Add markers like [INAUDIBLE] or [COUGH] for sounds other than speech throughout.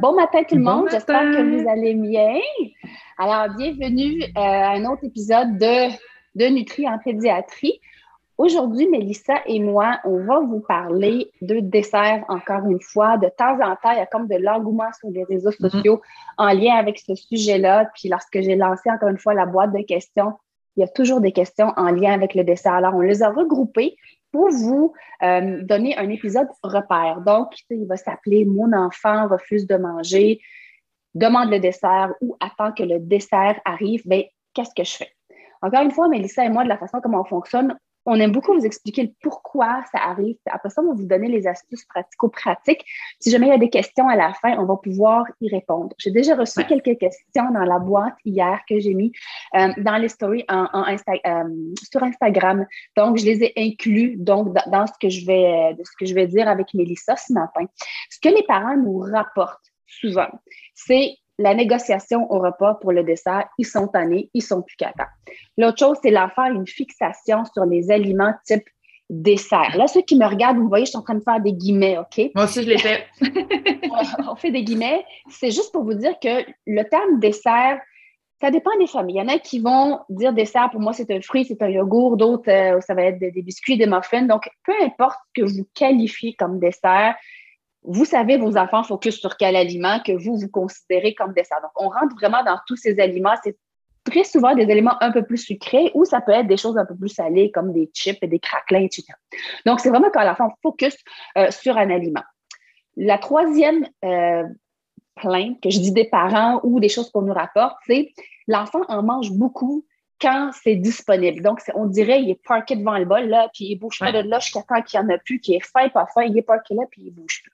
Bon matin tout le monde, j'espère que vous allez bien. Alors, bienvenue euh, à un autre épisode de, de Nutri en pédiatrie. Aujourd'hui, Mélissa et moi, on va vous parler de dessert encore une fois. De temps en temps, il y a comme de l'engouement sur les réseaux mm-hmm. sociaux en lien avec ce sujet-là. Puis lorsque j'ai lancé encore une fois la boîte de questions, il y a toujours des questions en lien avec le dessert. Alors, on les a regroupées pour vous euh, donner un épisode repère. Donc, il va s'appeler Mon enfant refuse de manger, demande le dessert ou attend que le dessert arrive. Bien, qu'est-ce que je fais? Encore une fois, Mélissa et moi, de la façon comment on fonctionne, on aime beaucoup vous expliquer le pourquoi ça arrive. Après ça, on va vous donner les astuces pratico-pratiques. Si jamais il y a des questions à la fin, on va pouvoir y répondre. J'ai déjà reçu quelques questions dans la boîte hier que j'ai mis euh, dans les stories en, euh, sur Instagram. Donc, je les ai inclus donc, dans, ce que je vais, ce que je vais dire avec Mélissa ce matin. Ce que les parents nous rapportent souvent, c'est la négociation au repas pour le dessert, ils sont tannés, ils sont plus capables. L'autre chose, c'est l'enfant une fixation sur les aliments type dessert. Là, ceux qui me regardent, vous voyez, je suis en train de faire des guillemets, OK? Moi aussi, je l'ai fait. [LAUGHS] on fait des guillemets. C'est juste pour vous dire que le terme dessert, ça dépend des familles. Il y en a qui vont dire dessert, pour moi, c'est un fruit, c'est un yogourt. D'autres, euh, ça va être des, des, biscuits, des muffins. Donc, peu importe ce que vous qualifiez comme dessert, vous savez, vos enfants focus sur quel aliment que vous, vous considérez comme dessert. Donc, on rentre vraiment dans tous ces aliments. C'est très souvent des éléments un peu plus sucrés ou ça peut être des choses un peu plus salées comme des chips et des craquelins, etc. Donc, c'est vraiment quand l'enfant focus euh, sur un aliment. La troisième euh, plainte que je dis des parents ou des choses qu'on nous rapporte, c'est l'enfant en mange beaucoup quand c'est disponible. Donc, on dirait il est parqué devant le bol, là, puis il bouge pas de là jusqu'à temps qu'il n'y en a plus, qu'il est faim, pas faim, il est parqué là, puis il bouge plus.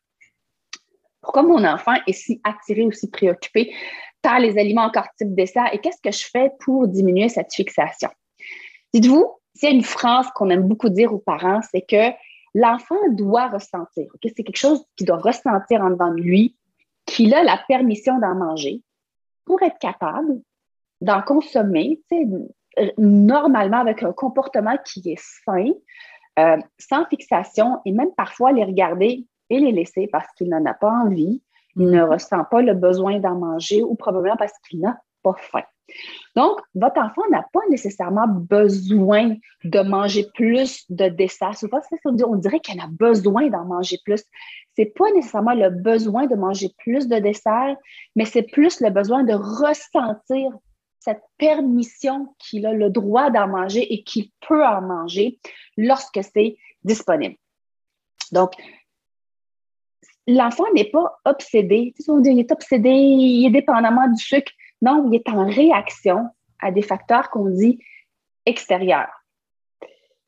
Pourquoi mon enfant est si attiré ou si préoccupé par les aliments encore type dessert et qu'est-ce que je fais pour diminuer cette fixation? Dites-vous, s'il y a une phrase qu'on aime beaucoup dire aux parents, c'est que l'enfant doit ressentir. C'est quelque chose qu'il doit ressentir en dedans de lui, qu'il a la permission d'en manger pour être capable d'en consommer normalement avec un comportement qui est sain, euh, sans fixation et même parfois les regarder et les laisser parce qu'il n'en a pas envie, il ne mm-hmm. ressent pas le besoin d'en manger ou probablement parce qu'il n'a pas faim. Donc, votre enfant n'a pas nécessairement besoin de manger plus de dessert. Souvent, on dirait qu'il a besoin d'en manger plus. Ce n'est pas nécessairement le besoin de manger plus de dessert, mais c'est plus le besoin de ressentir cette permission qu'il a le droit d'en manger et qu'il peut en manger lorsque c'est disponible. Donc, l'enfant n'est pas obsédé. Tu sais, on dit il est obsédé, il est dépendamment du sucre. Non, il est en réaction à des facteurs qu'on dit extérieurs.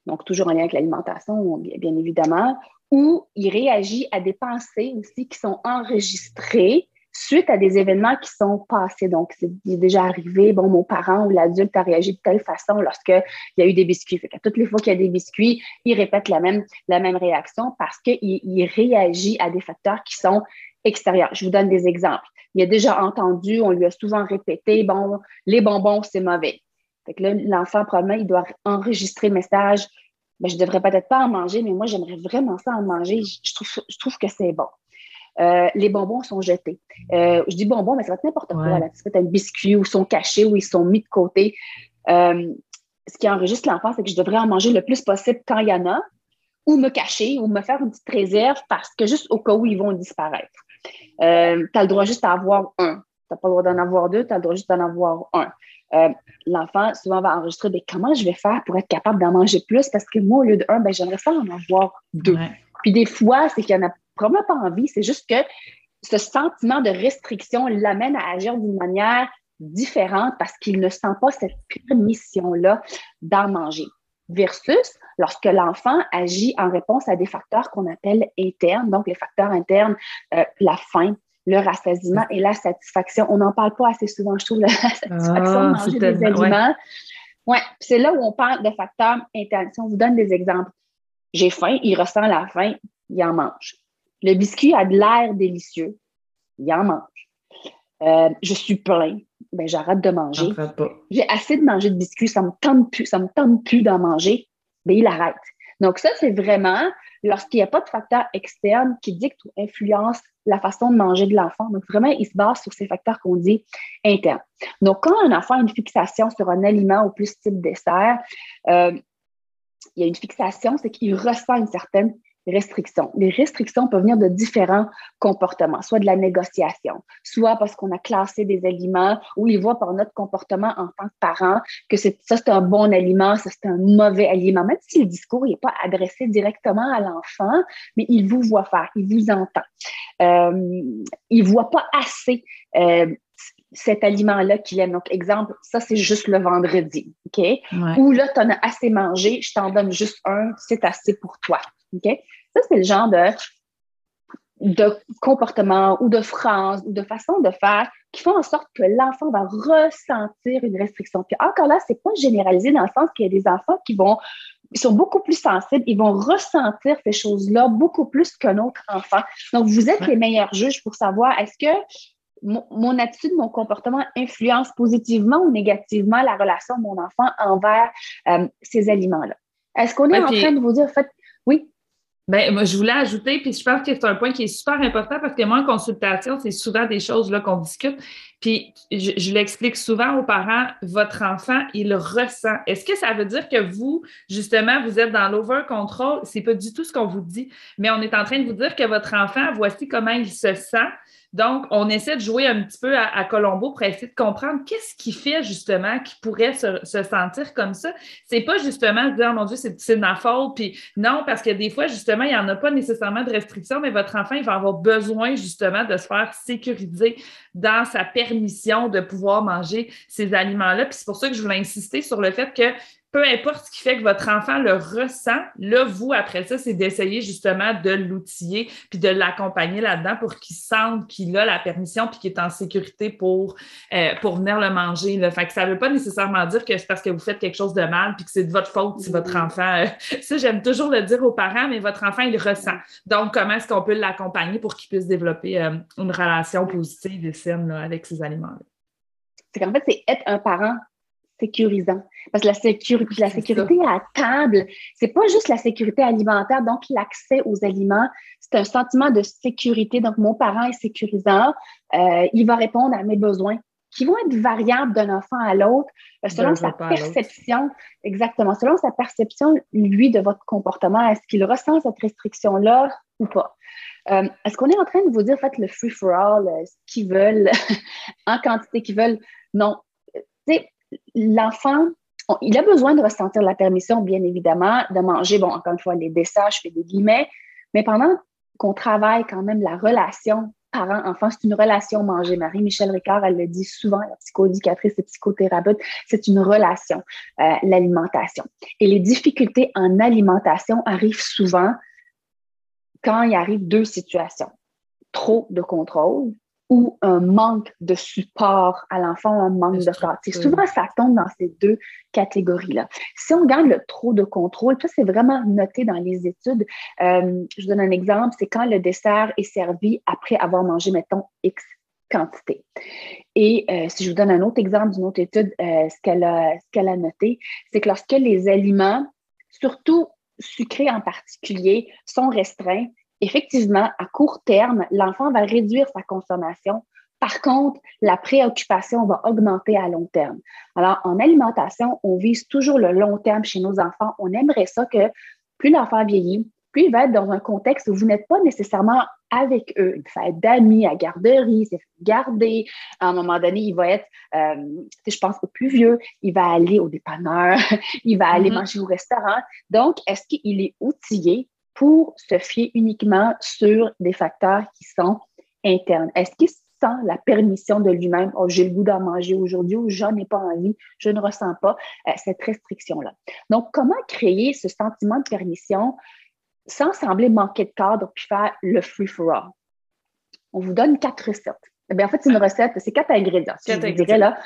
Donc, toujours en lien avec l'alimentation, bien évidemment, ou il réagit à des pensées aussi qui sont enregistrées suite à des événements qui sont passés. Donc, c'est déjà arrivé, bon, mon parent ou l'adulte a réagi de telle façon lorsqu'il y a eu des biscuits. Fait toutes les fois qu'il y a des biscuits, il répète la même, la même réaction parce qu'il il réagit à des facteurs qui sont extérieurs. Je vous donne des exemples. Il a déjà entendu, on lui a souvent répété, bon, les bonbons, c'est mauvais. Fait que là, l'enfant, probablement, il doit enregistrer le message. Ben, je ne devrais peut-être pas en manger, mais moi, j'aimerais vraiment ça en manger. Je trouve que c'est bon. Euh, les bonbons sont jetés. Euh, je dis bonbons, mais ça va être n'importe quoi. Là. Tu un biscuit ou sont cachés ou ils sont mis de côté. Euh, ce qui enregistre l'enfant, c'est que je devrais en manger le plus possible quand il y en a, ou me cacher, ou me faire une petite réserve parce que juste au cas où ils vont disparaître. Tu as le droit juste à avoir un. Tu n'as pas le droit d'en avoir deux, tu as le droit juste d'en avoir un. Euh, l'enfant souvent va enregistrer mais comment je vais faire pour être capable d'en manger plus parce que moi, au lieu de un, ben, j'aimerais ça en avoir deux. Puis des fois, c'est qu'il n'y en a vraiment pas envie, c'est juste que ce sentiment de restriction l'amène à agir d'une manière différente parce qu'il ne sent pas cette permission-là d'en manger. Versus lorsque l'enfant agit en réponse à des facteurs qu'on appelle internes, donc les facteurs internes, euh, la faim, le rassasiement et la satisfaction. On n'en parle pas assez souvent, je trouve, [LAUGHS] la satisfaction de ah, manger des aliments. Ouais, c'est là où on parle de facteurs internes. Si on vous donne des exemples, j'ai faim, il ressent la faim, il en mange. Le biscuit a de l'air délicieux, il en mange. Euh, je suis plein, ben j'arrête de manger. J'ai assez de manger de biscuits, ça me tente plus, ça me tente plus d'en manger, ben il arrête. Donc ça, c'est vraiment lorsqu'il n'y a pas de facteur externe qui dicte ou influence la façon de manger de l'enfant. Donc, vraiment, il se base sur ces facteurs qu'on dit internes. Donc, quand un enfant a une fixation sur un aliment ou plus type dessert, euh, il y a une fixation, c'est qu'il ressent une certaine restriction. Les restrictions peuvent venir de différents comportements, soit de la négociation, soit parce qu'on a classé des aliments où il voit par notre comportement en tant que parent que ça, c'est un bon aliment, ça, c'est un mauvais aliment. Même si le discours n'est pas adressé directement à l'enfant, mais il vous voit faire, il vous entend. Euh, il ne voit pas assez euh, cet aliment-là qu'il aime. Donc, exemple, ça, c'est juste le vendredi, OK? Ou là, tu en as assez mangé, je t'en donne juste un, c'est assez pour toi, OK? Ça, c'est le genre de, de comportement ou de phrase ou de façon de faire qui font en sorte que l'enfant va ressentir une restriction. Puis encore là, c'est pas généralisé dans le sens qu'il y a des enfants qui vont ils sont beaucoup plus sensibles, ils vont ressentir ces choses-là beaucoup plus qu'un autre enfant. Donc, vous êtes les meilleurs juges pour savoir est-ce que mon, attitude, mon comportement influence positivement ou négativement la relation de mon enfant envers euh, ces aliments-là. Est-ce qu'on est en train de vous dire, fait, oui? Ben, moi, je voulais ajouter, puis je pense que c'est un point qui est super important parce que moi, en consultation, c'est souvent des choses là, qu'on discute. Puis je, l'explique souvent aux parents, votre enfant, il ressent. Est-ce que ça veut dire que vous, justement, vous êtes dans l'over-control? C'est pas du tout ce qu'on vous dit, mais on est en train de vous dire que votre enfant, voici comment il se sent. Donc, on essaie de jouer un petit peu à, Colombo pour essayer de comprendre qu'est-ce qui fait justement qu'il pourrait se, sentir comme ça. C'est pas justement de dire, oh mon Dieu, c'est de ma faute. Puis non, parce que des fois, justement, il n'y en a pas nécessairement de restrictions, mais votre enfant, il va avoir besoin justement de se faire sécuriser dans sa permission de pouvoir manger ces aliments-là. Puis c'est pour ça que je voulais insister sur le fait que peu importe ce qui fait que votre enfant le ressent, là, vous, après ça, c'est d'essayer justement de l'outiller puis de l'accompagner là-dedans pour qu'il sente qu'il a la permission puis qu'il est en sécurité pour, euh, pour venir le manger. Là. Fait que ça ne veut pas nécessairement dire que c'est parce que vous faites quelque chose de mal puis que c'est de votre faute si votre enfant. Euh, [LAUGHS] ça, j'aime toujours le dire aux parents, mais votre enfant, il ressent. Donc, comment est-ce qu'on peut l'accompagner pour qu'il puisse développer euh, une relation positive et saine avec ces aliments-là? C'est qu'en fait, c'est être un parent sécurisant. Parce que la, sécurité, la sécurité à table, c'est pas juste la sécurité alimentaire, donc l'accès aux aliments, c'est un sentiment de sécurité. Donc, mon parent est sécurisant, euh, il va répondre à mes besoins qui vont être variables d'un enfant à l'autre euh, selon sa perception, exactement, selon sa perception, lui, de votre comportement. Est-ce qu'il ressent cette restriction-là ou pas? Euh, est-ce qu'on est en train de vous dire, faites le free for all, ce qu'ils veulent, [LAUGHS] en quantité qu'ils veulent? Non. Tu sais, l'enfant, il a besoin de ressentir la permission, bien évidemment, de manger, bon, encore une fois, les desserts, je fais des guillemets, mais pendant qu'on travaille quand même la relation parent-enfant, c'est une relation manger. Marie-Michel Ricard, elle le dit souvent, la psychoéducatrice et psychothérapeute, c'est une relation, euh, l'alimentation. Et les difficultés en alimentation arrivent souvent quand il arrive deux situations. Trop de contrôle ou un manque de support à l'enfant, un manque de corps. Souvent, ça tombe dans ces deux catégories-là. Si on garde le trop de contrôle, ça, c'est vraiment noté dans les études. Euh, je vous donne un exemple, c'est quand le dessert est servi après avoir mangé, mettons, X quantité. Et euh, si je vous donne un autre exemple d'une autre étude, euh, ce qu'elle a, qu'elle a noté, c'est que lorsque les aliments, surtout sucrés en particulier, sont restreints, effectivement, à court terme, l'enfant va réduire sa consommation Par contre, la préoccupation va augmenter à long terme. Alors, en alimentation, on vise toujours le long terme chez nos enfants. On aimerait ça que plus l'enfant vieillit, plus il va être dans un contexte où vous n'êtes pas nécessairement avec eux. Il va être d'amis à garderie, c'est garder. À un moment donné, il va être, euh, je pense, au plus vieux, il va aller au dépanneur, [LAUGHS] il va aller mm-hmm. manger au restaurant. Donc, est-ce qu'il est outillé? Pour se fier uniquement sur des facteurs qui sont internes? Est-ce qu'il sent la permission de lui-même, oh, j'ai le goût d'en manger aujourd'hui ou j'en ai pas envie, je ne ressens pas euh, cette restriction-là? Donc, comment créer ce sentiment de permission sans sembler manquer de cadre puis faire le free for all. On vous donne quatre recettes. Eh bien, en fait, c'est une recette, c'est quatre ingrédients. Si je dirais là,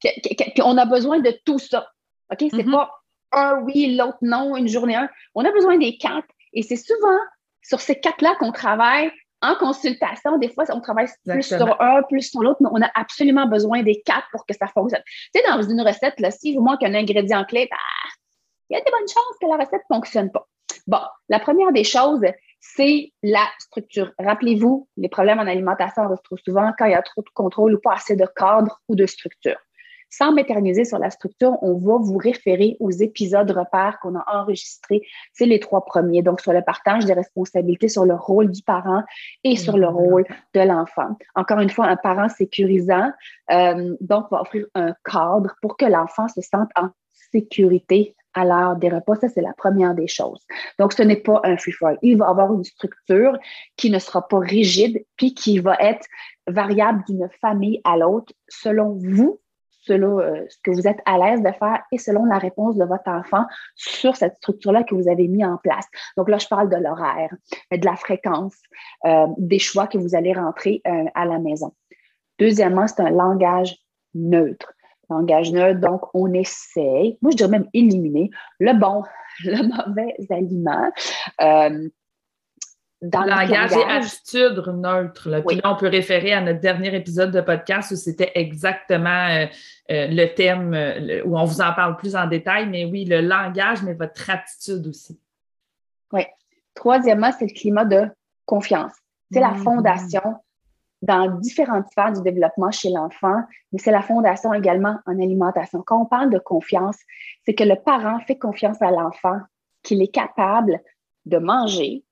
puis on a besoin de tout ça. OK? C'est mm-hmm. pas un oui, l'autre non, une journée un. On a besoin des quatre. Et c'est souvent sur ces quatre-là qu'on travaille en consultation. Des fois, on travaille plus sur un, plus sur l'autre, mais on a absolument besoin des quatre pour que ça fonctionne. Tu sais, dans une recette, là, si vous manque un ingrédient clé, bah, il y a des bonnes chances que la recette ne fonctionne pas. Bon, la première des choses, c'est la structure. Rappelez-vous, les problèmes en alimentation, on retrouve souvent quand il y a trop de contrôle ou pas assez de cadre ou de structure. Sans m'éterniser sur la structure, on va vous référer aux épisodes repères qu'on a enregistrés. C'est les trois premiers. Donc, sur le partage des responsabilités, sur le rôle du parent et sur le rôle de l'enfant. Encore une fois, un parent sécurisant, euh, donc, va offrir un cadre pour que l'enfant se sente en sécurité à l'heure des repas. Ça, c'est la première des choses. Donc, ce n'est pas un free for all. Il va avoir une structure qui ne sera pas rigide, puis qui va être variable d'une famille à l'autre selon vous, euh, ce que vous êtes à l'aise de faire et selon la réponse de votre enfant sur cette structure-là que vous avez mis en place. Donc là, je parle de l'horaire, de la fréquence, euh, des choix que vous allez rentrer euh, à la maison. Deuxièmement, c'est un langage neutre langage neutre. Donc, on essaie, moi je dirais même éliminer le bon, [LAUGHS] le mauvais aliment. Euh, dans le langage, et attitude neutre. Puis là, on peut référer à notre dernier épisode de podcast où c'était exactement euh, euh, le thème où on vous en parle plus en détail. Mais oui, le langage, mais votre attitude aussi. Oui. Troisièmement, c'est le climat de confiance. C'est la mm-hmm. fondation dans différentes sphères du développement chez l'enfant, mais c'est la fondation également en alimentation. Quand on parle de confiance, c'est que le parent fait confiance à l'enfant qu'il est capable de manger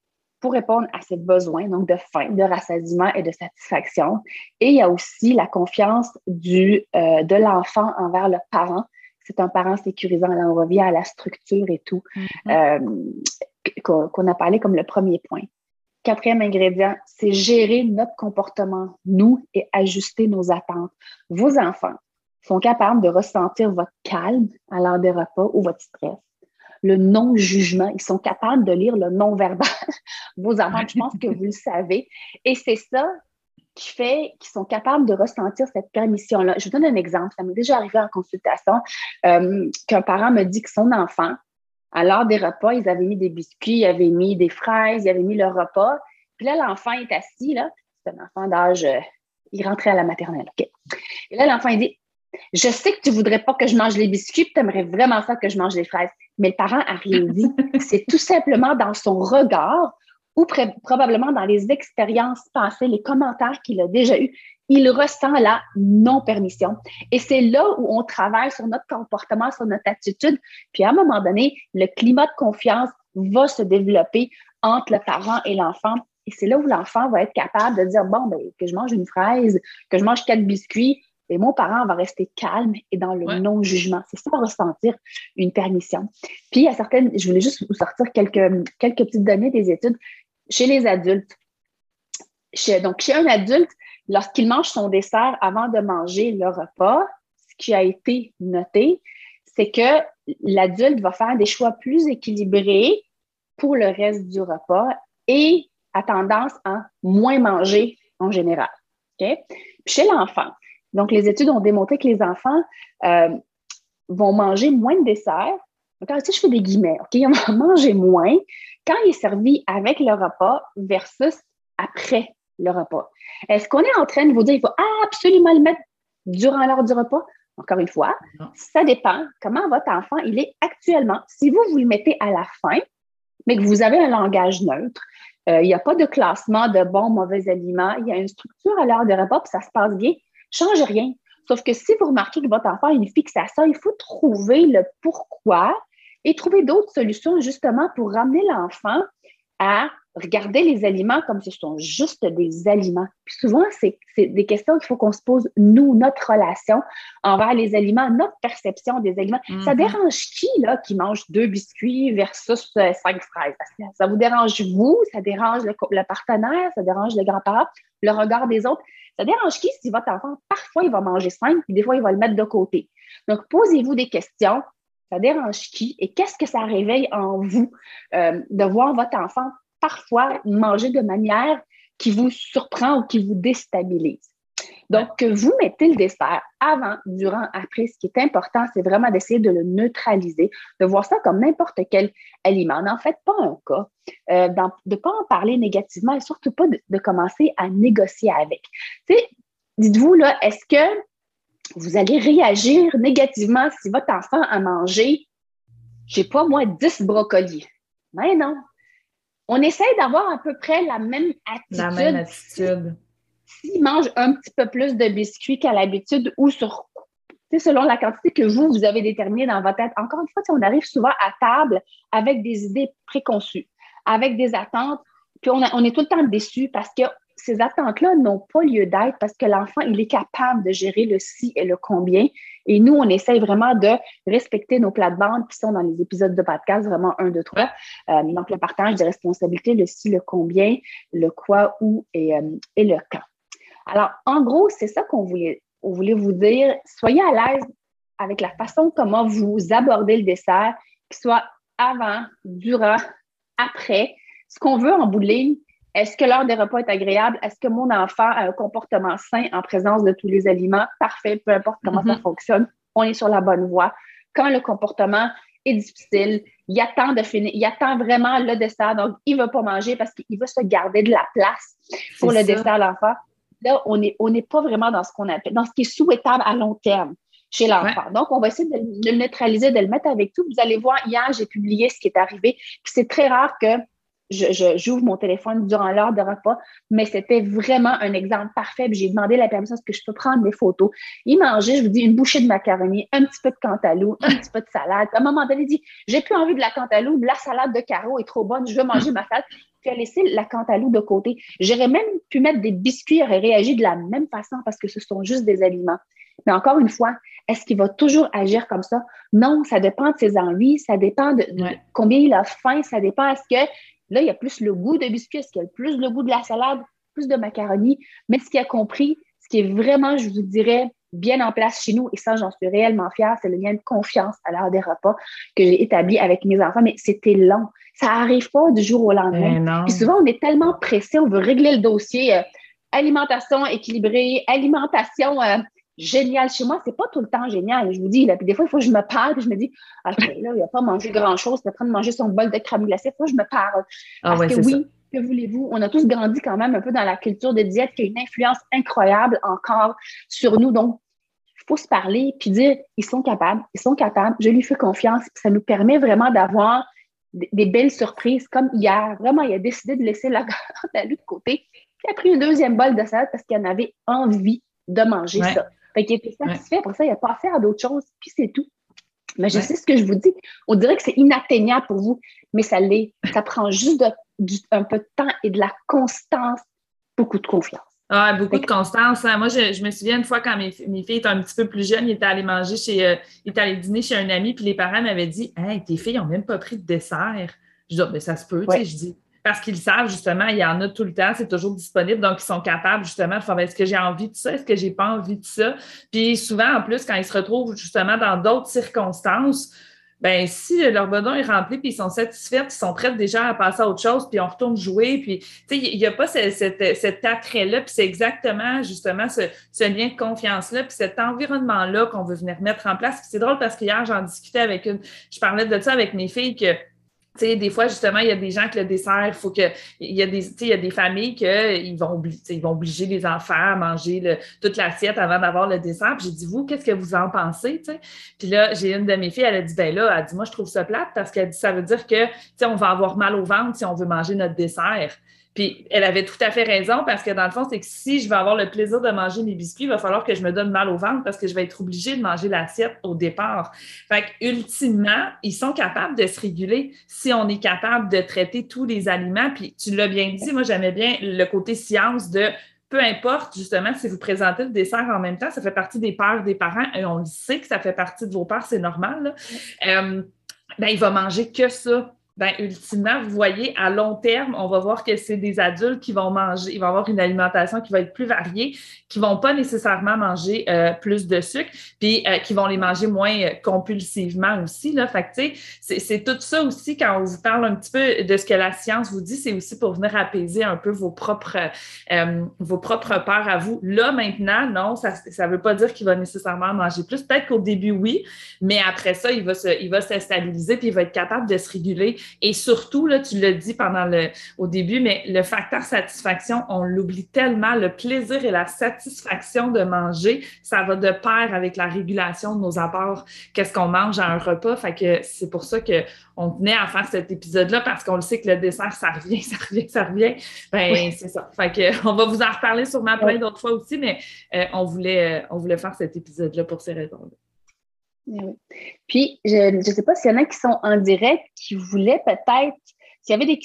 pour répondre à ses besoins, donc de faim, de rassasiement et de satisfaction. Et il y a aussi la confiance du, euh, de l'enfant envers le parent. C'est un parent sécurisant. Là, on revient à la structure et tout, mm-hmm. euh, qu'on a parlé comme le premier point. Quatrième ingrédient, c'est gérer notre comportement, nous, et ajuster nos attentes. Vos enfants sont capables de ressentir votre calme à l'heure des repas ou votre stress. Le non-jugement, ils sont capables de lire le non-verbal. [LAUGHS] Vos enfants, je pense que vous le savez. Et c'est ça qui fait qu'ils sont capables de ressentir cette permission-là. Je vous donne un exemple. Ça m'est déjà arrivé en consultation euh, qu'un parent me dit que son enfant à l'heure des repas, ils avaient mis des biscuits, ils avaient mis des fraises, ils avaient mis leur repas. Puis là, l'enfant est assis, là. C'est un enfant d'âge, euh, il rentrait à la maternelle. OK? Et là, l'enfant, il dit Je sais que tu ne voudrais pas que je mange les biscuits, tu aimerais vraiment ça que je mange les fraises. Mais le parent a rien dit. [LAUGHS] C'est tout simplement dans son regard ou probablement dans les expériences passées, les commentaires qu'il a déjà eus, il ressent la non-permission. Et c'est là où on travaille sur notre comportement, sur notre attitude. Puis à un moment donné, le climat de confiance va se développer entre le parent et l'enfant. Et c'est là où l'enfant va être capable de dire, bon, ben, que je mange une fraise, que je mange quatre biscuits, et mon parent va rester calme et dans le non-jugement. C'est ça, ressentir une permission. Puis, il y a certaines, je voulais juste vous sortir quelques, quelques petites données des études. Chez les adultes, donc, chez un adulte, lorsqu'il mange son dessert avant de manger le repas, ce qui a été noté, c'est que l'adulte va faire des choix plus équilibrés pour le reste du repas et a tendance à moins manger en général. chez l'enfant, donc les études ont démontré que les enfants euh, vont manger moins de dessert. Donc, si je fais des guillemets, OK, on va [LAUGHS] manger moins quand il est servi avec le repas versus après le repas. Est-ce qu'on est en train de vous dire qu'il faut absolument le mettre durant l'heure du repas? Encore une fois, ça dépend comment votre enfant il est actuellement. Si vous, vous le mettez à la fin, mais que vous avez un langage neutre, Euh, il n'y a pas de classement de bons, mauvais aliments. Il y a une structure à l'heure de repas, puis ça se passe bien. Change rien. Sauf que si vous remarquez que votre enfant a une fixation, il faut trouver le pourquoi et trouver d'autres solutions justement pour ramener l'enfant à regarder les aliments comme si ce sont juste des aliments. Puis souvent, c'est des questions qu'il faut qu'on se pose, nous, notre relation envers les aliments, notre perception des aliments. Ça mm-hmm. dérange qui, là, qui mange deux biscuits versus euh, cinq fraises? Ça vous dérange vous, ça dérange le, le partenaire, ça dérange le grand-parent, le regard des autres. Ça dérange qui si votre enfant, parfois, il va manger cinq, puis des fois, il va le mettre de côté. Donc, posez-vous des questions. Ça dérange qui et qu'est-ce que ça réveille en vous euh, de voir votre enfant parfois manger de manière qui vous surprend ou qui vous déstabilise? Donc, que vous mettez le dessert avant, durant, après, ce qui est important, c'est vraiment d'essayer de le neutraliser, de voir ça comme n'importe quel aliment. N'en faites pas un cas, euh, de ne pas en parler négativement et surtout pas de, commencer à négocier avec. Dites-vous, là, est-ce que vous allez réagir négativement si votre enfant a mangé, je sais pas moi, 10 brocolis? Mais non, on essaie d'avoir à peu près la même attitude. La même attitude. S'il mange un petit peu plus de biscuits qu'à l'habitude ou sur selon la quantité que vous, vous avez déterminée dans votre tête. Encore une fois, on arrive souvent à table avec des idées préconçues, avec des attentes, puis on, est tout le temps déçu parce que ces attentes-là n'ont pas lieu d'être parce que l'enfant, il est capable de gérer le si et le combien. Et nous, on essaye vraiment de respecter nos plates-bandes qui sont dans les épisodes de podcast, vraiment un, deux, trois. Euh, donc, le partage des responsabilités, le si, le combien, le quoi, où et, euh, et le quand. Alors, en gros, c'est ça qu'on voulait, on voulait vous dire. Soyez à l'aise avec la façon comment vous abordez le dessert, qu'il soit avant, durant, après. Ce qu'on veut en bout de ligne, est-ce que l'heure des repas est agréable? Est-ce que mon enfant a un comportement sain en présence de tous les aliments? Parfait, peu importe comment ça mm-hmm. fonctionne, on est sur la bonne voie. Quand le comportement est difficile, il attend de finir, il attend vraiment le dessert, donc il ne veut pas manger parce qu'il veut se garder de la place pour le dessert l'enfant. Là, on n'est on pas vraiment dans ce qu'on appelle, dans ce qui est souhaitable à long terme chez l'enfant. Donc, on va essayer de, de, le neutraliser, de le mettre avec tout. Vous allez voir, hier, j'ai publié ce qui est arrivé. c'est très rare que j'ouvre mon téléphone durant l'heure de repas, mais c'était vraiment un exemple parfait. J'ai demandé la permission, est-ce que je peux prendre des photos? Il mangeait, je vous dis, une bouchée de macaroni, un petit peu de cantalou, un petit peu de salade. À un moment donné, il dit, j'ai plus envie de la cantalou, la salade de carreau est trop bonne, je veux manger ma salade. Puis a laissé la cantalou de côté. J'aurais même pu mettre des biscuits, il aurait réagi de la même façon parce que ce sont juste des aliments. Mais encore une fois, est-ce qu'il va toujours agir comme ça? Non, ça dépend de ses envies, ça dépend de, combien il a faim, ça dépend. Est-ce que Là, il y a plus le goût de biscuits, est-ce qu'il y a plus le goût de la salade, plus de macaroni? Mais ce qu'il a compris, ce qui est vraiment, je vous dirais, bien en place chez nous, et ça, j'en suis réellement fière, c'est le lien de confiance à l'heure des repas que j'ai établi avec mes enfants. Mais c'était long. Ça n'arrive pas du jour au lendemain. Puis souvent, on est tellement pressé, on veut régler le dossier. Euh, alimentation équilibrée, alimentation euh, génial chez moi, c'est pas tout le temps génial. Je vous dis, là, puis des fois, il faut que je me parle, puis je me dis, OK, là, il n'a pas mangé grand-chose, il est en train de manger son bol de crème glacée, il faut que je me parle. Ah Parce que oui, que voulez-vous? On a tous grandi quand même un peu dans la culture de diète qui a une influence incroyable encore sur nous. Donc, il faut se parler puis dire, ils sont capables, ils sont capables, je lui fais confiance. ça nous permet vraiment d'avoir des, belles surprises, comme hier. Vraiment, il a décidé de laisser la garde de côté. Puis il a pris une deuxième bol de salade parce qu'il en avait envie de manger ça. Fait qu'il était satisfait. Pour ça, il n'a pas à d'autres choses, puis c'est tout. Mais je sais ce que je vous dis. On dirait que c'est inatteignable pour vous, mais ça l'est. [LAUGHS] Ça prend juste un peu de temps et de la constance, beaucoup de confiance. Ah, beaucoup de constance. Hein. Moi, je, me souviens une fois quand mes, filles étaient un petit peu plus jeunes, ils étaient allés manger chez, euh, ils étaient allés dîner chez un ami, puis les parents m'avaient dit Hey, tes filles n'ont même pas pris de dessert. Je dis, ah, ben, ça se peut, tu sais. Je dis, parce qu'ils savent justement, il y en a tout le temps, c'est toujours disponible, donc ils sont capables justement de faire ben, est-ce que j'ai envie de ça, est-ce que j'ai pas envie de ça? Puis souvent, en plus, quand ils se retrouvent justement dans d'autres circonstances, ben si leur besoin est rempli puis ils sont satisfaits, ils sont prêts déjà à passer à autre chose, puis on retourne jouer, puis tu sais, il n'y a pas cet attrait-là, puis c'est exactement justement ce, lien de confiance-là, puis cet environnement-là qu'on veut venir mettre en place. c'est drôle parce qu'hier, j'en discutais avec une, je parlais de ça avec mes filles que sais, des fois, justement, il y a des gens que le dessert, faut que. Il y a des, il y a des familles qui vont, vont obliger les enfants à manger toute l'assiette avant d'avoir le dessert. Puis j'ai dit, vous, qu'est-ce que vous en pensez? Puis là, j'ai une de mes filles, elle a dit, ben là, elle dit, moi, je trouve ça plate parce qu'elle dit, ça veut dire que on va avoir mal au ventre si on veut manger notre dessert. Puis elle avait tout à fait raison parce que dans le fond, c'est que si je veux avoir le plaisir de manger mes biscuits, il va falloir que je me donne mal au ventre parce que je vais être obligée de manger l'assiette au départ. Fait ultimement, ils sont capables de se réguler si on est capable de traiter tous les aliments. Puis tu l'as bien dit, moi j'aimais bien le côté science de peu importe, justement, si vous présentez le dessert en même temps, ça fait partie des peurs des parents et on le sait que ça fait partie de vos peurs, c'est normal. Euh, ben, il va manger que ça ben, ultimement, vous voyez, à long terme, on va voir que c'est des adultes qui vont manger, ils vont avoir une alimentation qui va être plus variée, qui vont pas nécessairement manger euh, plus de sucre, puis euh, qui vont les manger moins euh, compulsivement aussi. Là. Fait que, c'est, tout ça aussi, quand on vous parle un petit peu de ce que la science vous dit, c'est aussi pour venir apaiser un peu vos propres, vos propres peurs à vous. Là, maintenant, non, ça ne veut pas dire qu'il va nécessairement manger plus. Peut-être qu'au début, oui, mais après ça, il va se, il va se stabiliser, puis il va être capable de se réguler et surtout, là, tu l'as dit pendant le, au début, mais le facteur satisfaction, on l'oublie tellement. Le plaisir et la satisfaction de manger, ça va de pair avec la régulation de nos apports. Qu'est-ce qu'on mange à un repas? Fait que c'est pour ça qu'on tenait à faire cet épisode-là parce qu'on le sait que le dessert, ça revient, [LAUGHS] ça revient, ça revient. Ben, c'est ça. Fait que [LAUGHS] on va vous en reparler sûrement plein d'autres fois aussi, mais euh, on, voulait, euh, on voulait faire cet épisode-là pour ces raisons-là. Puis, je ne sais pas s'il y en a qui sont en direct, qui voulaient peut-être s'il y avait des,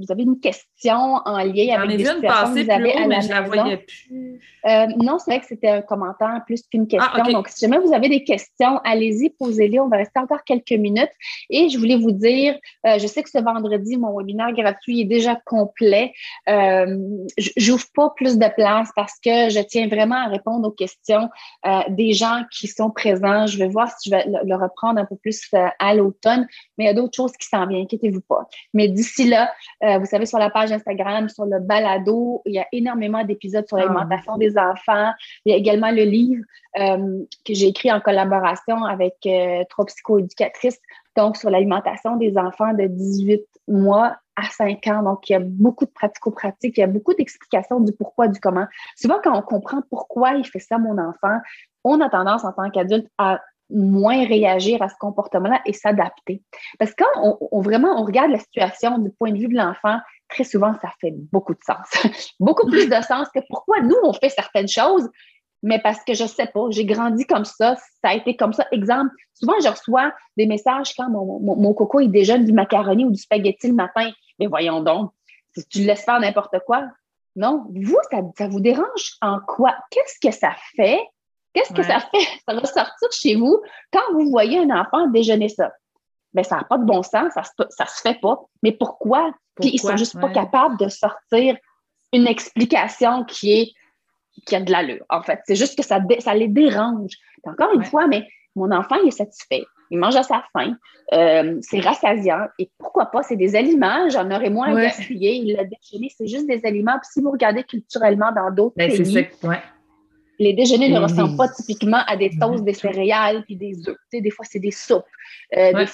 vous avez une question en lien avec des situations que vous avez à la je la voyais plus. Euh, non, c'est vrai que c'était un commentaire plus qu'une ah, question. Donc, si jamais vous avez des questions, allez-y, posez-les. On va rester encore quelques minutes. Et je voulais vous dire, euh, je sais que ce vendredi, mon webinaire gratuit est déjà complet. Euh, J'ouvre pas plus de place parce que je tiens vraiment à répondre aux questions euh, des gens qui sont présents. Je vais voir si je vais le, reprendre un peu plus à l'automne, mais il y a d'autres choses qui s'en viennent, inquiétez-vous pas. Mais D'ici là, euh, vous savez, sur la page Instagram, sur le balado, il y a énormément d'épisodes sur l'alimentation des enfants. Il y a également le livre euh, que j'ai écrit en collaboration avec euh, trois psychoéducatrices, donc sur l'alimentation des enfants de 18 mois à 5 ans. Donc, il y a beaucoup de pratico-pratiques, il y a beaucoup d'explications du pourquoi, du comment. Souvent, quand on comprend pourquoi il fait ça, mon enfant, on a tendance en tant qu'adulte à moins réagir à ce comportement-là et s'adapter. Parce que quand on, vraiment on regarde la situation du point de vue de l'enfant, très souvent, ça fait beaucoup de sens. [LAUGHS] beaucoup plus de sens que pourquoi nous, on fait certaines choses, mais parce que je sais pas, j'ai grandi comme ça, ça a été comme ça. Exemple, souvent, je reçois des messages quand mon, coco, il déjeune du macaroni ou du spaghetti le matin. Mais voyons donc, si tu laisses faire n'importe quoi, non, vous, ça, vous dérange en quoi? Qu'est-ce que ça fait Qu'est-ce que ça fait, ça va sortir chez vous quand vous voyez un enfant déjeuner ça? Bien, ça n'a pas de bon sens, ça ne se, fait pas. Mais pourquoi? Puis ils sont juste pas capables de sortir une explication qui est qui a de l'allure, en fait. C'est juste que ça, ça les dérange. encore une fois, mais mon enfant, il est satisfait. Il mange à sa faim. Euh, c'est rassasiant. Et pourquoi pas? C'est des aliments. J'en aurais moins à gaspiller. Il a déjeuné. C'est juste des aliments. Puis si vous regardez culturellement dans d'autres ben, pays, les déjeuners ne ressemblent pas typiquement à des toasts, des céréales puis des œufs. des fois, c'est des soupes. Euh,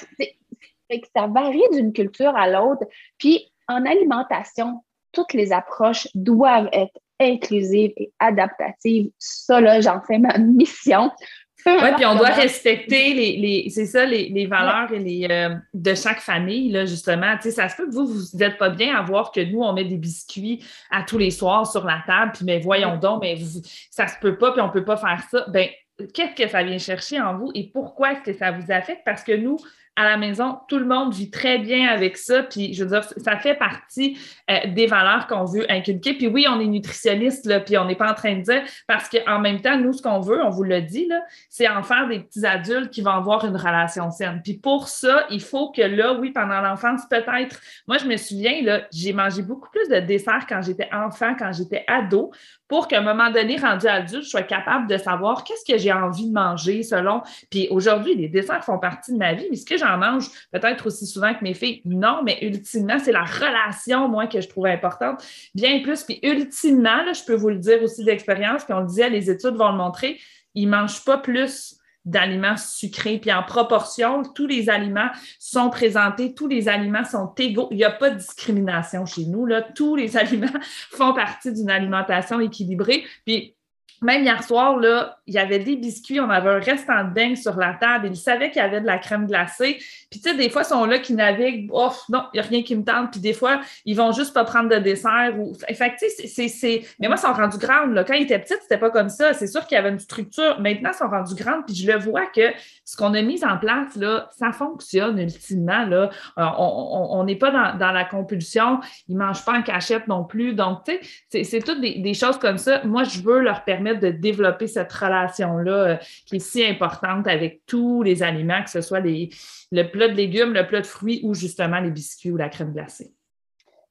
ça varie d'une culture à l'autre. Puis en alimentation, toutes les approches doivent être inclusives et adaptatives. Ça, là, j'en fais ma [LAUGHS] mission. [LAUGHS] Oui, puis on doit respecter les, les c'est ça, les, les, valeurs et les, euh, de chaque famille, là, justement. Tu sais, ça se peut que vous, vous n'êtes pas bien à voir que nous, on met des biscuits à tous les soirs sur la table, puis mais voyons donc, mais vous, ça se peut pas, puis on peut pas faire ça. Ben, qu'est-ce que ça vient chercher en vous et pourquoi est-ce que ça vous affecte? Parce que nous, à la maison, tout le monde vit très bien avec ça. Puis, je veux dire, ça fait partie euh, des valeurs qu'on veut inculquer. Puis oui, on est nutritionniste, là, puis on n'est pas en train de dire, parce qu'en même temps, nous, ce qu'on veut, on vous le dit, c'est en faire des petits adultes qui vont avoir une relation saine. Puis pour ça, il faut que là, oui, pendant l'enfance, peut-être, moi, je me souviens, j'ai mangé beaucoup plus de desserts quand j'étais enfant, quand j'étais ado, pour qu'à un moment donné, rendu adulte, je sois capable de savoir qu'est-ce que j'ai envie de manger selon. Puis aujourd'hui, les desserts font partie de ma vie, mais ce que mange peut-être aussi souvent que mes filles, non, mais ultimement, c'est la relation, moi, que je trouve importante, bien plus. Puis ultimement, je peux vous le dire aussi d'expérience, puis on le disait, les études vont le montrer, ils ne mangent pas plus d'aliments sucrés. Puis en proportion, tous les aliments sont présentés, tous les aliments sont égaux. Il n'y a pas de discrimination chez nous. Là. Tous les [LAUGHS] aliments font partie d'une alimentation équilibrée. Puis même hier soir, là, il y avait des biscuits, on avait un restant de dingue sur la table. Il savait qu'il y avait de la crème glacée. Puis, tu sais, des fois, ils sont là qui naviguent. Oh, non, il n'y a rien qui me tente. Puis, des fois, ils vont juste pas prendre de dessert. Fait tu sais, c'est. Mais moi, ils sont rendus grandes. Là. Quand ils étaient petits, c'était pas comme ça. C'est sûr qu'il y avait une structure. Maintenant, ils sont rendus grandes. Puis, je le vois que ce qu'on a mis en place, là, ça fonctionne ultimement. Là. Euh, on n'est pas dans, la compulsion. Ils ne mangent pas en cachette non plus. Donc, tu sais, c'est toutes des, des choses comme ça. Moi, je veux leur permettre de développer cette relation-là euh, qui est si importante avec tous les aliments, que ce soit les, le plat de légumes, le plat de fruits ou justement les biscuits ou la crème glacée.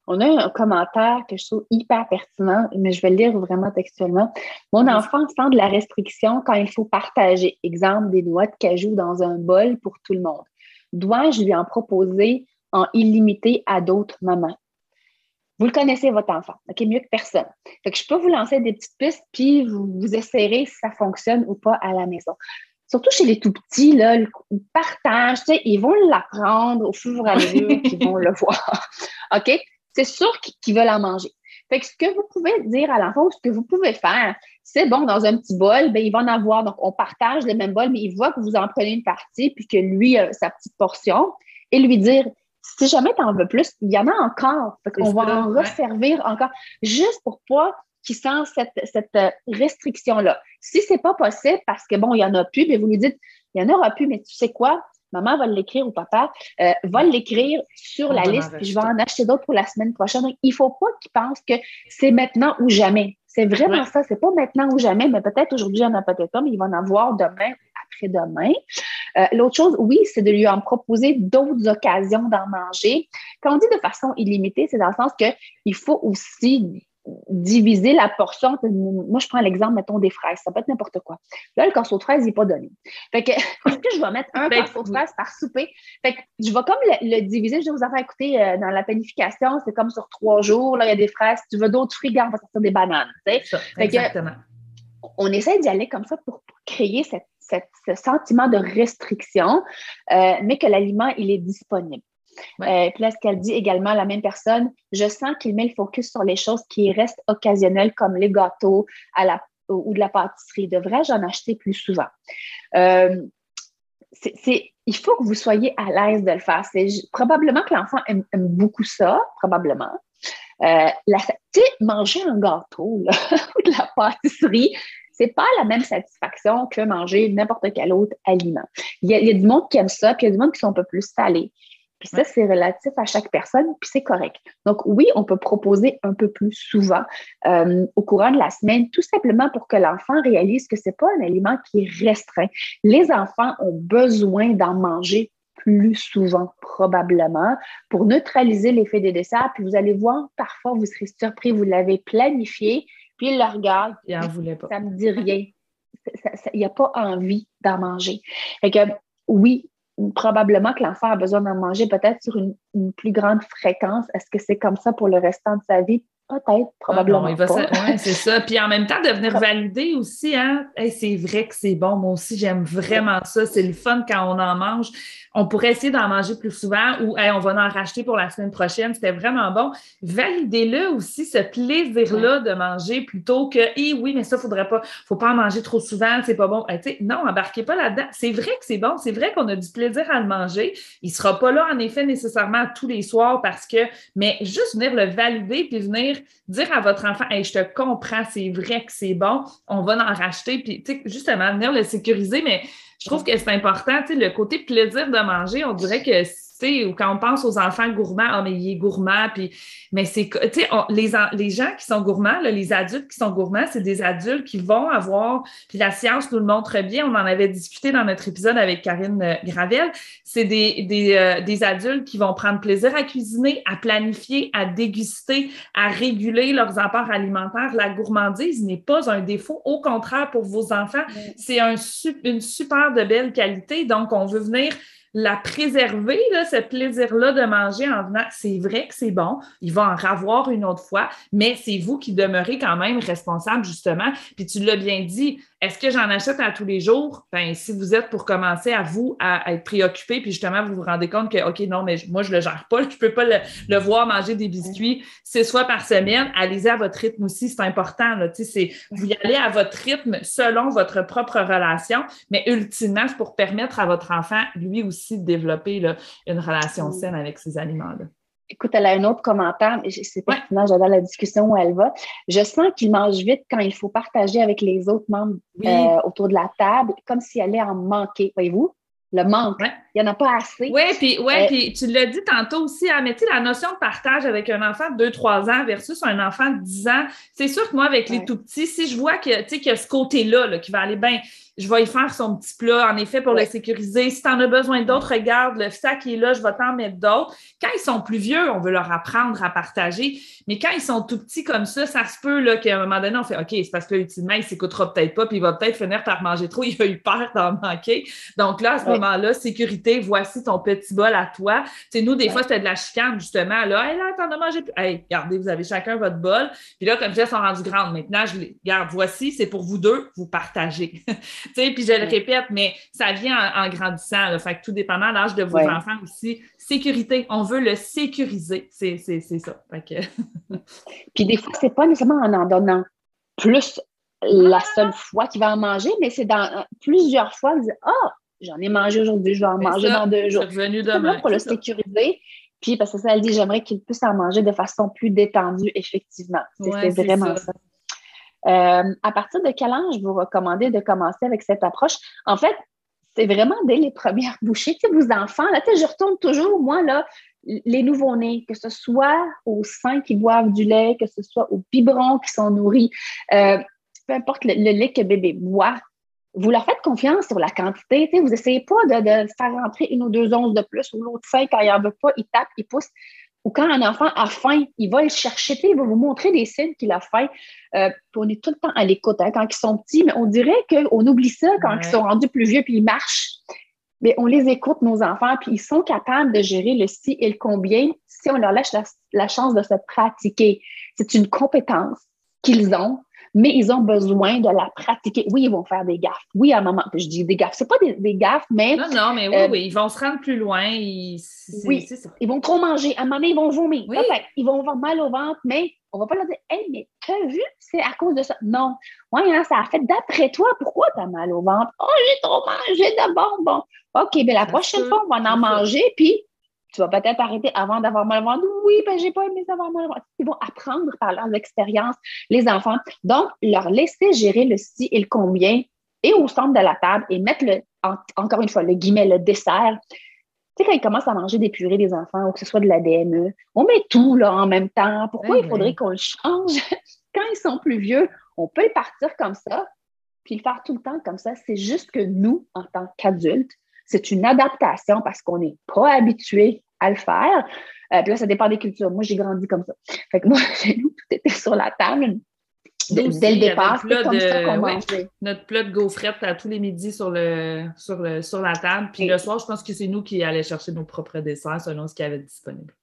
On a un commentaire que je trouve hyper pertinent, mais je vais le lire vraiment textuellement. Mon enfant sent de la restriction quand il faut partager, exemple, des noix de cajou dans un bol pour tout le monde. Dois-je lui en proposer en illimité à d'autres mamans? Vous le connaissez, votre enfant, OK, mieux que personne. Fait que je peux vous lancer des petites pistes, puis vous, vous essayerez si ça fonctionne ou pas à la maison. Surtout chez les tout petits, là, ils partagent, ils vont l'apprendre au fur et à mesure [LAUGHS] qu'ils vont le voir. OK? C'est sûr qu'ils veulent en manger. Fait que ce que vous pouvez dire à l'enfant, ce que vous pouvez faire, c'est bon, dans un petit bol, ben, il va en avoir. Donc, on partage le même bol, mais il voit que vous en prenez une partie, puis que lui a sa petite portion, et lui dire si jamais tu en veux plus, il y en a encore. On va en resservir encore, juste pour pas qu'ils sentent cette, euh, restriction-là. Si c'est pas possible, parce que bon, il y en a plus, mais vous lui dites, il y en aura plus, mais tu sais quoi? Maman va l'écrire ou papa euh, va l'écrire sur la liste, puis je vais en acheter d'autres pour la semaine prochaine. Donc, il ne faut pas qu'ils pensent que c'est maintenant ou jamais. C'est vraiment ça. C'est pas maintenant ou jamais, mais peut-être aujourd'hui, il n'y en a peut-être pas, mais il va en avoir demain après-demain. Euh, l'autre chose, oui, c'est de lui en proposer d'autres occasions d'en manger. Quand on dit de façon illimitée, c'est dans le sens qu'il faut aussi diviser la portion. Moi, je prends l'exemple, mettons, des fraises. Ça peut être n'importe quoi. Là, le corso de fraises, il n'est pas donné. Fait que, [LAUGHS] est-ce que je vais mettre un corso de fraises par souper? Fait que je vais comme le, diviser. Je vais vous en faire écouter euh, dans la planification. C'est comme sur trois jours. Là, il y a des fraises. Si tu veux d'autres fruits, on va sortir des bananes. exactement. on essaie d'y aller comme ça pour, créer ce sentiment de restriction, euh, mais que l'aliment, il est disponible. Euh, puis là, ce qu'elle dit également, la même personne, je sens qu'il met le focus sur les choses qui restent occasionnelles, comme les gâteaux à la, ou de la pâtisserie. Devrais-je en acheter plus souvent? Euh, il faut que vous soyez à l'aise de le faire. C'est probablement que l'enfant aime, beaucoup ça, probablement. Euh, manger un gâteau [LAUGHS] ou de la pâtisserie, c'est pas la même satisfaction que manger n'importe quel autre aliment. Il y, a, il y, a, du monde qui aime ça, puis il y a du monde qui sont un peu plus salés. Puis ça, c'est relatif à chaque personne, puis c'est correct. Donc oui, on peut proposer un peu plus souvent euh, au courant de la semaine, tout simplement pour que l'enfant réalise que ce n'est pas un aliment qui est restreint. Les enfants ont besoin d'en manger plus souvent, probablement, pour neutraliser l'effet des desserts. Puis vous allez voir, parfois, vous serez surpris, vous l'avez planifié, puis il le regarde. Il en voulait pas. Ça me dit rien. Il n'y a pas envie d'en manger. Fait que oui, probablement que l'enfant a besoin d'en manger peut-être sur une, plus grande fréquence. Est-ce que c'est comme ça pour le restant de sa vie? Peut-être, probablement. Ah oui, c'est ça. [LAUGHS] Puis en même temps, de venir valider aussi, hein? c'est vrai que c'est bon. Moi aussi, j'aime vraiment ça. C'est le fun quand on en mange. On pourrait essayer d'en manger plus souvent ou on va en racheter pour la semaine prochaine. C'était vraiment bon. Validez-le aussi, ce plaisir-là de manger plutôt que eh oui, mais ça, il faudrait pas, faut pas en manger trop souvent, c'est pas bon. non, embarquez pas là-dedans. C'est vrai que c'est bon, c'est vrai qu'on a du plaisir à le manger. Il sera pas là, en effet, nécessairement tous les soirs parce que, mais juste venir le valider puis venir dire à votre enfant, je te comprends, c'est vrai que c'est bon, on va en racheter, puis justement, venir le sécuriser, mais je trouve que c'est important, le côté plaisir de manger, on dirait que ou quand on pense aux enfants gourmands, ah, mais il est gourmand, puis, mais c'est, tu sais, les, les gens qui sont gourmands, les adultes qui sont gourmands, c'est des adultes qui vont avoir, puis la science nous le montre bien, on en avait discuté dans notre épisode avec Karine euh, Gravel, c'est des, des, euh, des adultes qui vont prendre plaisir à cuisiner, à planifier, à déguster, à réguler leurs apports alimentaires. La gourmandise n'est pas un défaut, au contraire, pour vos enfants, c'est un, une super de belle qualité, donc on veut venir la préserver, là, ce plaisir-là de manger en venant, c'est vrai que c'est bon, il va en ravoir une autre fois, mais c'est vous qui demeurez quand même responsable, justement. Puis tu l'as bien dit, Est-ce que j'en achète à tous les jours? Ben, si vous êtes pour commencer à vous à, être préoccupé, puis justement, vous vous rendez compte que, OK, non, mais moi, je ne le gère pas, [LAUGHS] je ne peux pas le, voir manger des biscuits six fois par semaine. Allez-y à votre rythme aussi, c'est important. Là, c'est, vous y allez à votre rythme selon votre propre relation, mais ultimement, c'est pour permettre à votre enfant, lui aussi, de développer une relation saine avec ces aliments-là. Écoute, elle a un autre commentaire, c'est pertinent, j'adore la discussion où elle va. Je sens qu'il mange vite quand il faut partager avec les autres membres euh, autour de la table, comme s'il allait en manquer, voyez-vous? Le manque. Il n'y en a pas assez. Oui, puis ouais, euh, tu l'as dit tantôt aussi, hein, mais tu sais, la notion de partage avec un enfant de 2-3 ans versus un enfant de 10 ans, c'est sûr que moi, avec les tout petits, si je vois que, qu'il y a ce côté-là là, qui va aller bien, je vais y faire son petit plat, en effet, pour le sécuriser. Si tu en as besoin d'autres, regarde, le sac est là, je vais t'en mettre d'autres. Quand ils sont plus vieux, on veut leur apprendre à partager. Mais quand ils sont tout petits comme ça, ça se peut qu'à un moment donné, on fait OK, c'est parce que ultimement, il ne s'écoutera peut-être pas, puis il va peut-être finir par manger trop. [LAUGHS] Il a eu peur d'en manquer. Donc là, à ce moment-là, sécurité, voici ton petit bol à toi. Tu nous, des fois, c'était de la chicane, justement. Là, hey, là, t'en as mangé plus. Hey, regardez, vous avez chacun votre bol. Puis là, comme je disais, sont rendus grandes. Maintenant, je les garde. Voici, c'est pour vous deux, vous partagez. [LAUGHS] puis je le répète, mais ça vient en, grandissant. Fait que tout dépendant de l'âge de vos enfants aussi. Sécurité, on veut le sécuriser. C'est ça. [LAUGHS] puis des fois, c'est pas nécessairement en en donnant plus la seule fois qu'il va en manger, mais c'est dans plusieurs fois, vous ah, j'en ai mangé aujourd'hui, je vais en manger dans deux jours. Revenu demain. pour le sécuriser. Puis parce que ça, elle dit, j'aimerais qu'il puisse en manger de façon plus détendue, effectivement. C'est vraiment ça. Euh, à partir de quel âge vous recommandez de commencer avec cette approche? En fait, c'est vraiment dès les premières bouchées. Tu sais, vos enfants, là, je retourne toujours, moi, là, les nouveau-nés, que ce soit aux seins qui boivent du lait, que ce soit aux biberons qui sont nourris, euh, peu importe le, lait que bébé boit, vous leur faites confiance sur la quantité. Tu sais, vous n'essayez pas de, faire rentrer une ou deux onces de plus ou l'autre sein quand il n'en veut pas, il tape, il pousse ou quand un enfant a faim, il va le chercher, il va vous montrer des signes qu'il a faim. Euh, on est tout le temps à l'écoute hein, quand ils sont petits, mais on dirait qu'on oublie ça quand ils sont rendus plus vieux puis ils marchent. Mais on les écoute, nos enfants, puis ils sont capables de gérer le si et le combien si on leur laisse la chance de se pratiquer. C'est une compétence qu'ils ont mais ils ont besoin de la pratiquer. Oui, ils vont faire des gaffes. Oui, à un moment, je dis des gaffes. C'est pas des, gaffes, mais. Non, non, mais oui, euh, oui, ils vont se rendre plus loin. Ils, oui, ça. ils vont trop manger. À un moment donné, ils vont vomir. Oui. Ils vont avoir mal au ventre, mais on va pas leur dire, hey, mais t'as vu, c'est à cause de ça. Non. Oui, hein, ça a fait d'après toi. Pourquoi tu as mal au ventre? Oh, j'ai trop mangé de bonbons. OK, mais la prochaine fois, on va en manger, puis tu vas peut-être arrêter avant d'avoir mal au ventre. Oui, ben, j'ai pas aimé avoir mal au ventre. Ils vont apprendre par leurs expériences, les enfants. Donc, leur laisser gérer le si et le combien et au centre de la table et mettre le, encore une fois, le guillemet, le dessert. Tu sais, quand ils commencent à manger des purées des enfants ou que ce soit de la DME, on met tout là en même temps. Pourquoi il faudrait qu'on le change? [LAUGHS] quand ils sont plus vieux, on peut partir comme ça, puis le faire tout le temps comme ça. C'est juste que nous, en tant qu'adultes, c'est une adaptation parce qu'on n'est pas habitué à le faire. Euh, puis là, ça dépend des cultures. Moi, j'ai grandi comme ça. Fait que moi, [LAUGHS] chez nous, tout était sur la table. dès le départ, comme ça qu'on mangeait. Notre plat de gaufrettes à tous les midis sur, le, sur, le, sur la table. Puis le soir, je pense que c'est nous qui allions chercher nos propres desserts selon ce qu'il y avait disponible.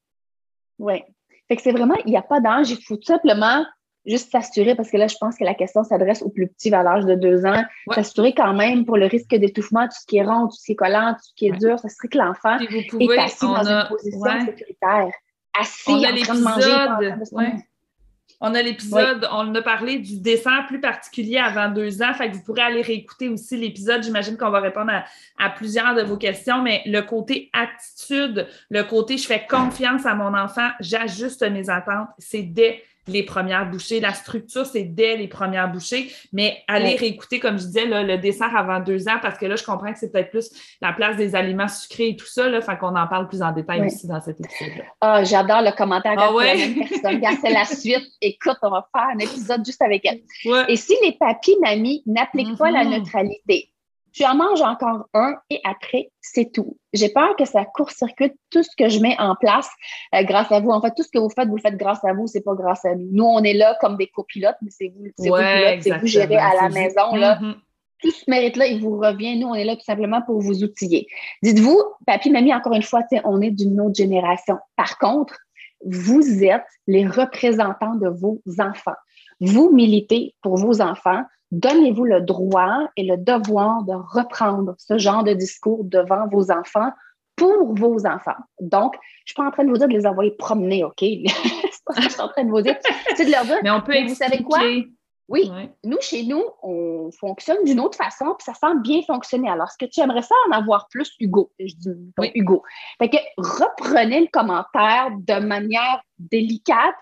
Oui. Fait que c'est vraiment, il n'y a pas d'âge. Il faut tout simplement juste s'assurer, parce que là, je pense que la question s'adresse aux plus petits à l'âge de deux ans, s'assurer quand même pour le risque d'étouffement, tout ce qui est rond, tout ce qui est collant, tout ce qui est dur, s'assurer que l'enfant est assis dans une position sécuritaire, assis on en train de manger. On a l'épisode, on a parlé du dessin plus particulier avant deux ans, fait que vous pourrez aller réécouter aussi l'épisode. J'imagine qu'on va répondre à, à, plusieurs de vos questions, mais le côté attitude, le côté je fais confiance à mon enfant, j'ajuste mes attentes, c'est dès les premières bouchées. La structure, c'est dès les premières bouchées, mais aller réécouter, comme je disais, le dessert avant deux ans, parce que là, je comprends que c'est peut-être plus la place des aliments sucrés et tout ça, là, fait qu'on en parle plus en détail aussi dans cet épisode-là. Ah, j'adore le commentaire. Ah, ouais? c'est la [LAUGHS] suite. Écoute, on va faire un épisode juste avec elle. Et si les papis, mamies n'appliquent pas la mm-hmm. neutralité, tu en manges encore un et après, c'est tout. J'ai peur que ça court-circuite tout ce que je mets en place euh, grâce à vous. En fait, tout ce que vous faites, vous le faites grâce à vous, c'est pas grâce à nous. Nous, on est là comme des copilotes, mais c'est vous, c'est vous c'est vous gérez à la maison. Là. Mm-hmm. Tout ce mérite-là, il vous revient. Nous, on est là tout simplement pour vous outiller. Dites-vous, papy, mamie, encore une fois, on est d'une autre génération. Par contre, vous êtes les représentants de vos enfants. Vous militez pour vos enfants donnez-vous le droit et le devoir de reprendre ce genre de discours devant vos enfants pour vos enfants. Donc, je suis pas en train de vous dire de les envoyer promener, OK? [LAUGHS] c'est pas ce que je suis en train de vous dire. C'est de leur dire, mais on peut vous savez quoi? Oui, nous, chez nous, on fonctionne d'une autre façon, puis ça semble bien fonctionner. Alors, est-ce que tu aimerais ça en avoir plus, Hugo? Je dis oui. Hugo. Fait que reprenez le commentaire de manière délicate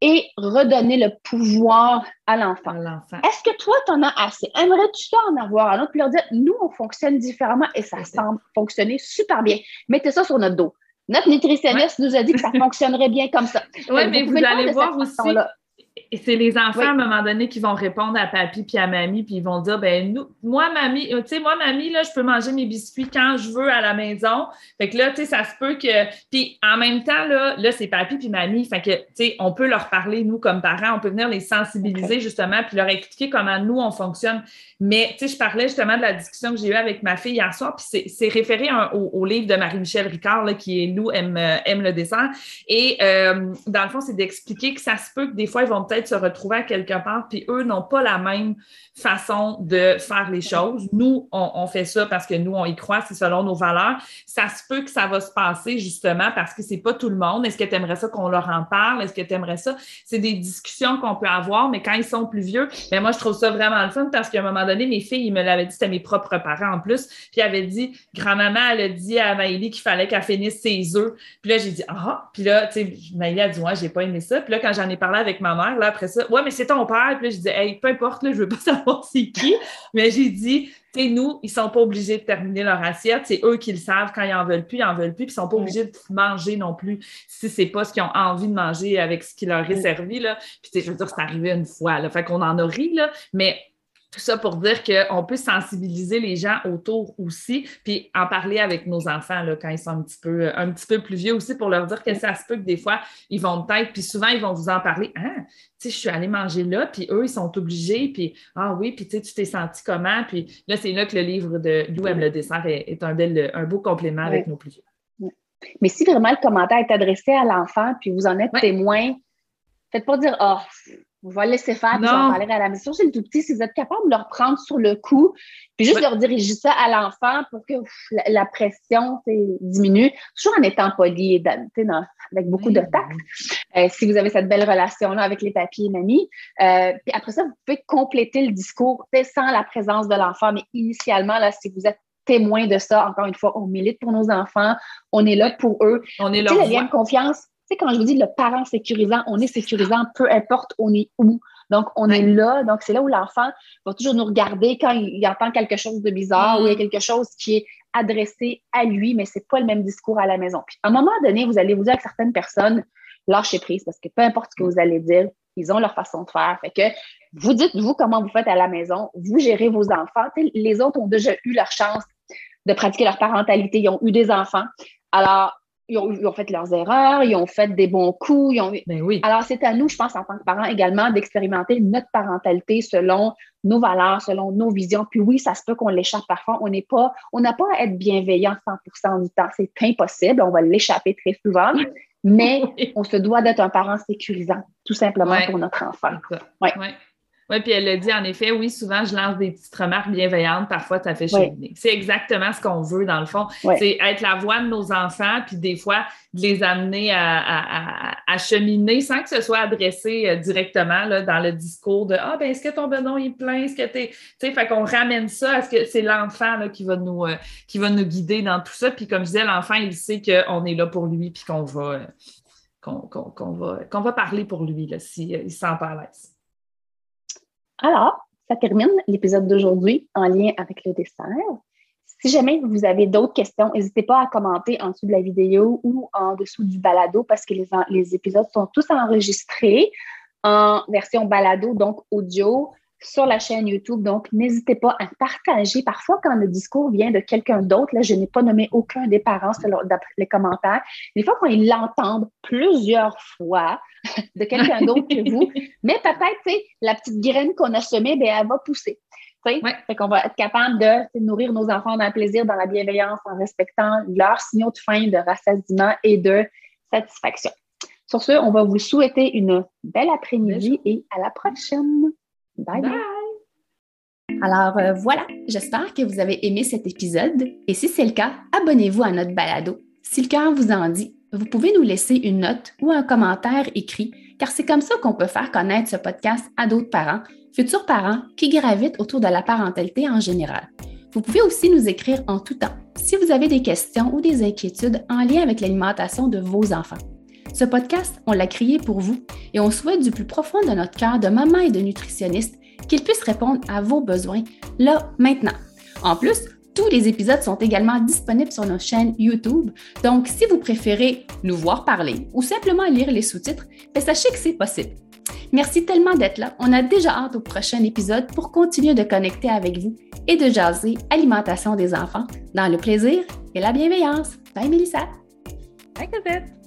et redonnez le pouvoir à l'enfant. Est-ce que toi, tu en as assez? Aimerais-tu ça en avoir un autre? Puis leur dire, nous, on fonctionne différemment et ça semble fonctionner super bien. Mettez ça sur notre dos. Notre nutritionniste nous a dit que ça [LAUGHS] fonctionnerait bien comme ça. Oui, mais vous, allez voir aussi et c'est les enfants, à un moment donné, qui vont répondre à papy puis à mamie, puis ils vont dire, ben nous, moi, mamie, euh, tu sais, moi, mamie, là, je peux manger mes biscuits quand je veux à la maison. Fait que là, tu sais, ça se peut que... Puis en même temps, là, là c'est papy puis mamie. Fait que, tu sais, on peut leur parler, nous, comme parents, on peut venir les sensibiliser, justement, puis leur expliquer comment nous, on fonctionne. Mais, tu sais, je parlais justement de la discussion que j'ai eue avec ma fille hier soir, puis c'est référé au, livre de Marie-Michel Ricard, là, qui est Nous aime, euh, aime le dessert. Et euh, dans le fond, c'est d'expliquer que ça se peut que des fois, ils vont peut-être se retrouver à quelque part, puis eux n'ont pas la même façon de faire les choses. Nous, on, fait ça parce que nous, on y croit, c'est selon nos valeurs. Ça se peut que ça va se passer justement parce que c'est pas tout le monde. Est-ce que tu aimerais ça qu'on leur en parle? Est-ce que tu aimerais ça? C'est des discussions qu'on peut avoir, mais quand ils sont plus vieux, mais ben, moi, je trouve ça vraiment le fun parce qu'à un moment donné, mes filles, ils me l'avaient dit, c'était mes propres parents en plus, puis ils avaient dit, grand-maman, elle a dit à Maëlie qu'il fallait qu'elle finisse ses œufs. Puis là, j'ai dit, ah, puis là, tu sais, Maëlie a dit, ouais, j'ai pas aimé ça. Puis là, quand j'en ai parlé avec ma mère, là, après ça, ouais, mais c'est ton père. Puis là, je dis, hey, peu importe, là, je veux pas [LAUGHS] savoir c'est qui. Mais j'ai dit, tu sais, nous, ils sont pas obligés de terminer leur assiette. C'est eux qui le savent. Quand ils en veulent plus, ils en veulent plus. Puis ils sont pas obligés de manger non plus si c'est pas ce qu'ils ont envie de manger avec ce qui leur est servi, là. Puis, je veux dire, c'est arrivé une fois, là. Fait qu'on en a ri, là. Mais tout ça pour dire qu'on peut sensibiliser les gens autour aussi, puis en parler avec nos enfants là, quand ils sont un petit, peu, un petit peu plus vieux aussi pour leur dire que ça se peut que des fois, ils vont peut-être, puis souvent, ils vont vous en parler. Ah, tu sais, je suis allée manger là, puis eux, ils sont obligés, puis ah oui, puis tu sais, tu t'es senti comment? Puis là, c'est là que le livre de Lou aime le dessert est, un, bel, un beau complément avec nos plus vieux. Mais si vraiment le commentaire est adressé à l'enfant, puis vous en êtes témoin, faites pas dire Ah, oh, on va laisser faire, puis j'en parlerai à la maison. C'est le tout petit, si vous êtes capable de le reprendre sur le coup, puis juste leur diriger ça à l'enfant pour que la, pression diminue, toujours en étant poli et avec beaucoup de tact. Euh, si vous avez cette belle relation-là avec les papiers et mamie. Euh, puis après ça, vous pouvez compléter le discours sans la présence de l'enfant, mais initialement, là, si vous êtes témoin de ça, encore une fois, on milite pour nos enfants, on est là pour eux. On est là. Le lien de confiance, sais, quand je vous dis le parent sécurisant, on est sécurisant peu importe on est où. Donc, on est là. Donc, c'est là où l'enfant va toujours nous regarder quand il, entend quelque chose de bizarre ou il y a quelque chose qui est adressé à lui, mais c'est pas le même discours à la maison. Puis, à un moment donné, vous allez vous dire avec certaines personnes, lâchez prise parce que peu importe ce que vous allez dire, ils ont leur façon de faire. Fait que vous dites, vous, comment vous faites à la maison, vous gérez vos enfants. les autres ont déjà eu leur chance de pratiquer leur parentalité, ils ont eu des enfants. Alors, ils ont, fait leurs erreurs, ils ont fait des bons coups. Ils ont... Ben oui. Alors, c'est à nous, je pense, en tant que parents également, d'expérimenter notre parentalité selon nos valeurs, selon nos visions. Puis oui, ça se peut qu'on l'échappe parfois. On n'est pas, on n'a pas à être bienveillant 100% du temps. C'est impossible. On va l'échapper très souvent. Mais [LAUGHS] on se doit d'être un parent sécurisant, tout simplement pour notre enfant. Ouais. Oui, puis elle a dit en effet, oui, souvent je lance des petites remarques bienveillantes, parfois ça fait cheminer. C'est exactement ce qu'on veut dans le fond. C'est être la voix de nos enfants, puis des fois de les amener à, cheminer sans que ce soit adressé euh, directement là, dans le discours de Ah, ben est-ce que ton benon est plein? Est-ce que tu Tu sais, fait qu'on ramène ça à ce que c'est l'enfant qui va nous euh, qui va nous guider dans tout ça. Puis comme je disais, l'enfant, il sait qu'on est là pour lui, puis qu'on va. Euh, qu'on va, qu'on va parler pour lui s'il si, il se sent pas à l'aise. Alors, ça termine l'épisode d'aujourd'hui en lien avec le dessert. Si jamais vous avez d'autres questions, n'hésitez pas à commenter en dessous de la vidéo ou en dessous du balado parce que les, épisodes sont tous enregistrés en version balado, donc audio sur la chaîne YouTube. Donc, n'hésitez pas à partager. Parfois, quand le discours vient de quelqu'un d'autre, là, je n'ai pas nommé aucun des parents d'après les commentaires. Des fois, quand ils l'entendent plusieurs fois [LAUGHS] de quelqu'un d'autre que vous, [LAUGHS] mais peut-être, la petite graine qu'on a semée, ben, elle va pousser. Ouais. Fait qu'on va être capable de nourrir nos enfants dans le plaisir, dans la bienveillance, en respectant leurs signaux de faim, de rassasiement et de satisfaction. Sur ce, on va vous souhaiter une belle après-midi et à la prochaine. Bye. Bye. Alors euh, voilà, j'espère que vous avez aimé cet épisode et si c'est le cas, abonnez-vous à notre balado. Si le cœur vous en dit, vous pouvez nous laisser une note ou un commentaire écrit car c'est comme ça qu'on peut faire connaître ce podcast à d'autres parents, futurs parents qui gravitent autour de la parentalité en général. Vous pouvez aussi nous écrire en tout temps si vous avez des questions ou des inquiétudes en lien avec l'alimentation de vos enfants. Ce podcast, on l'a créé pour vous et on souhaite du plus profond de notre cœur de maman et de nutritionniste qu'il puisse répondre à vos besoins là, maintenant. En plus, tous les épisodes sont également disponibles sur nos chaînes YouTube, donc si vous préférez nous voir parler ou simplement lire les sous-titres, ben, sachez que c'est possible. Merci tellement d'être là. On a déjà hâte au prochain épisode pour continuer de connecter avec vous et de jaser alimentation des enfants dans le plaisir et la bienveillance. Bye Mélissa. Bye Cosette.